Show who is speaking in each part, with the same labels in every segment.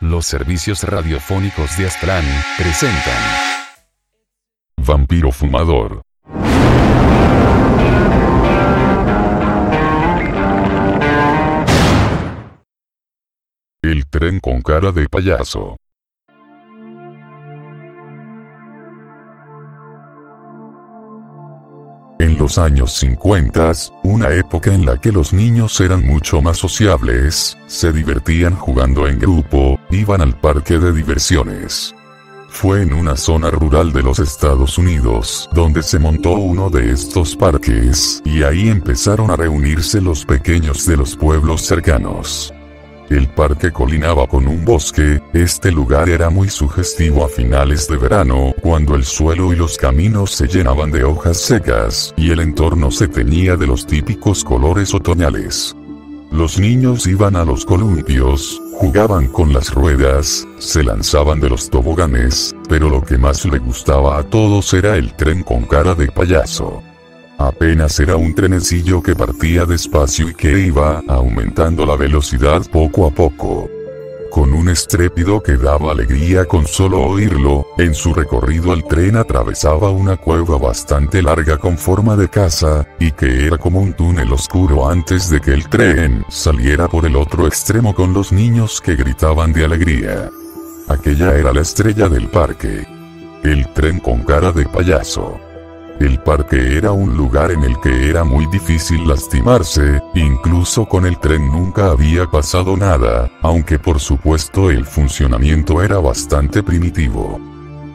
Speaker 1: Los servicios radiofónicos de Aztlán presentan
Speaker 2: Vampiro Fumador. El tren con cara de payaso. En los años 50, una época en la que los niños eran mucho más sociables, se divertían jugando en grupo, iban al parque de diversiones. Fue en una zona rural de los Estados Unidos donde se montó uno de estos parques, y ahí empezaron a reunirse los pequeños de los pueblos cercanos. El parque colinaba con un bosque, este lugar era muy sugestivo a finales de verano, cuando el suelo y los caminos se llenaban de hojas secas, y el entorno se teñía de los típicos colores otoñales. Los niños iban a los columpios, jugaban con las ruedas, se lanzaban de los toboganes, pero lo que más le gustaba a todos era el tren con cara de payaso. Apenas era un trenecillo que partía despacio y que iba aumentando la velocidad poco a poco. Con un estrépido que daba alegría con solo oírlo, en su recorrido el tren atravesaba una cueva bastante larga con forma de casa, y que era como un túnel oscuro antes de que el tren saliera por el otro extremo con los niños que gritaban de alegría. Aquella era la estrella del parque. El tren con cara de payaso. El parque era un lugar en el que era muy difícil lastimarse, incluso con el tren nunca había pasado nada, aunque por supuesto el funcionamiento era bastante primitivo.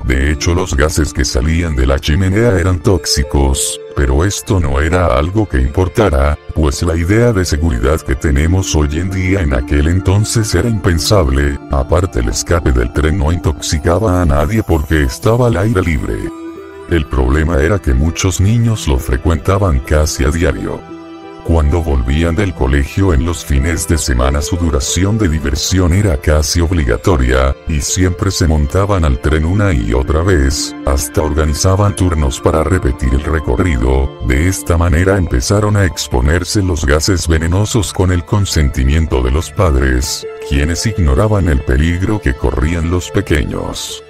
Speaker 2: De hecho los gases que salían de la chimenea eran tóxicos, pero esto no era algo que importara, pues la idea de seguridad que tenemos hoy en día en aquel entonces era impensable, aparte el escape del tren no intoxicaba a nadie porque estaba al aire libre. El problema era que muchos niños lo frecuentaban casi a diario. Cuando volvían del colegio en los fines de semana su duración de diversión era casi obligatoria, y siempre se montaban al tren una y otra vez, hasta organizaban turnos para repetir el recorrido, de esta manera empezaron a exponerse los gases venenosos con el consentimiento de los padres, quienes ignoraban el peligro que corrían los pequeños.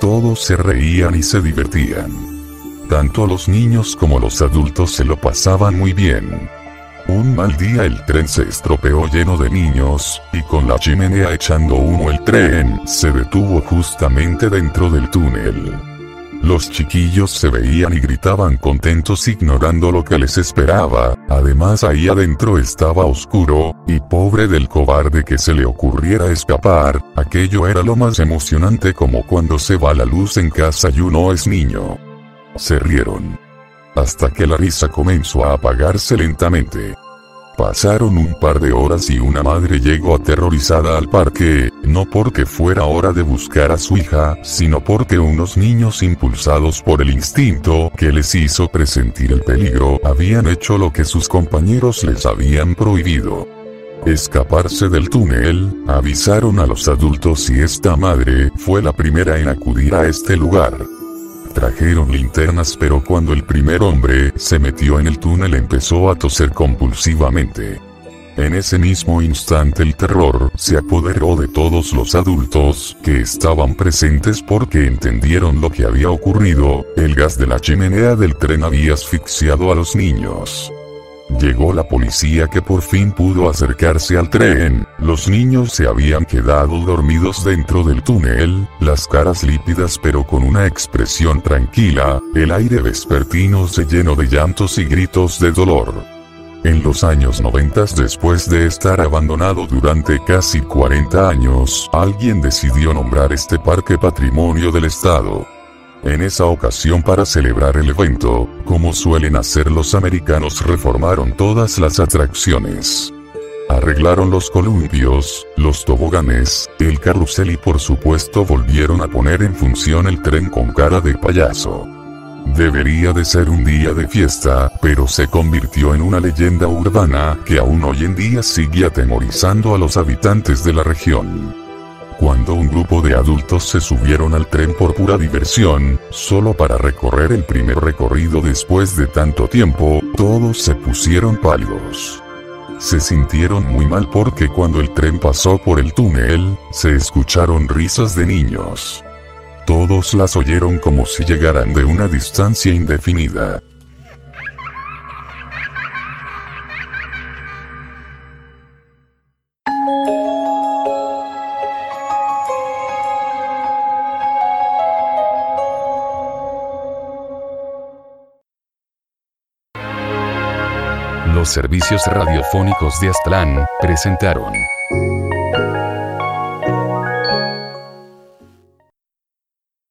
Speaker 2: Todos se reían y se divertían. Tanto los niños como los adultos se lo pasaban muy bien. Un mal día el tren se estropeó lleno de niños, y con la chimenea echando humo el tren se detuvo justamente dentro del túnel. Los chiquillos se veían y gritaban contentos ignorando lo que les esperaba, además ahí adentro estaba oscuro, y pobre del cobarde que se le ocurriera escapar, aquello era lo más emocionante como cuando se va la luz en casa y uno es niño. Se rieron. Hasta que la risa comenzó a apagarse lentamente. Pasaron un par de horas y una madre llegó aterrorizada al parque, no porque fuera hora de buscar a su hija, sino porque unos niños impulsados por el instinto que les hizo presentir el peligro habían hecho lo que sus compañeros les habían prohibido. Escaparse del túnel, avisaron a los adultos y esta madre fue la primera en acudir a este lugar. Trajeron linternas pero cuando el primer hombre se metió en el túnel empezó a toser compulsivamente. En ese mismo instante el terror se apoderó de todos los adultos que estaban presentes porque entendieron lo que había ocurrido, el gas de la chimenea del tren había asfixiado a los niños. Llegó la policía que por fin pudo acercarse al tren, los niños se habían quedado dormidos dentro del túnel, las caras lípidas pero con una expresión tranquila, el aire vespertino se llenó de llantos y gritos de dolor. En los años 90 después de estar abandonado durante casi 40 años, alguien decidió nombrar este parque patrimonio del Estado. En esa ocasión para celebrar el evento, como suelen hacer los americanos reformaron todas las atracciones. Arreglaron los columpios, los toboganes, el carrusel y por supuesto volvieron a poner en función el tren con cara de payaso. Debería de ser un día de fiesta, pero se convirtió en una leyenda urbana que aún hoy en día sigue atemorizando a los habitantes de la región. Cuando un grupo de adultos se subieron al tren por pura diversión, solo para recorrer el primer recorrido después de tanto tiempo, todos se pusieron pálidos. Se sintieron muy mal porque cuando el tren pasó por el túnel, se escucharon risas de niños. Todos las oyeron como si llegaran de una distancia indefinida.
Speaker 1: Los servicios radiofónicos de Aztlán presentaron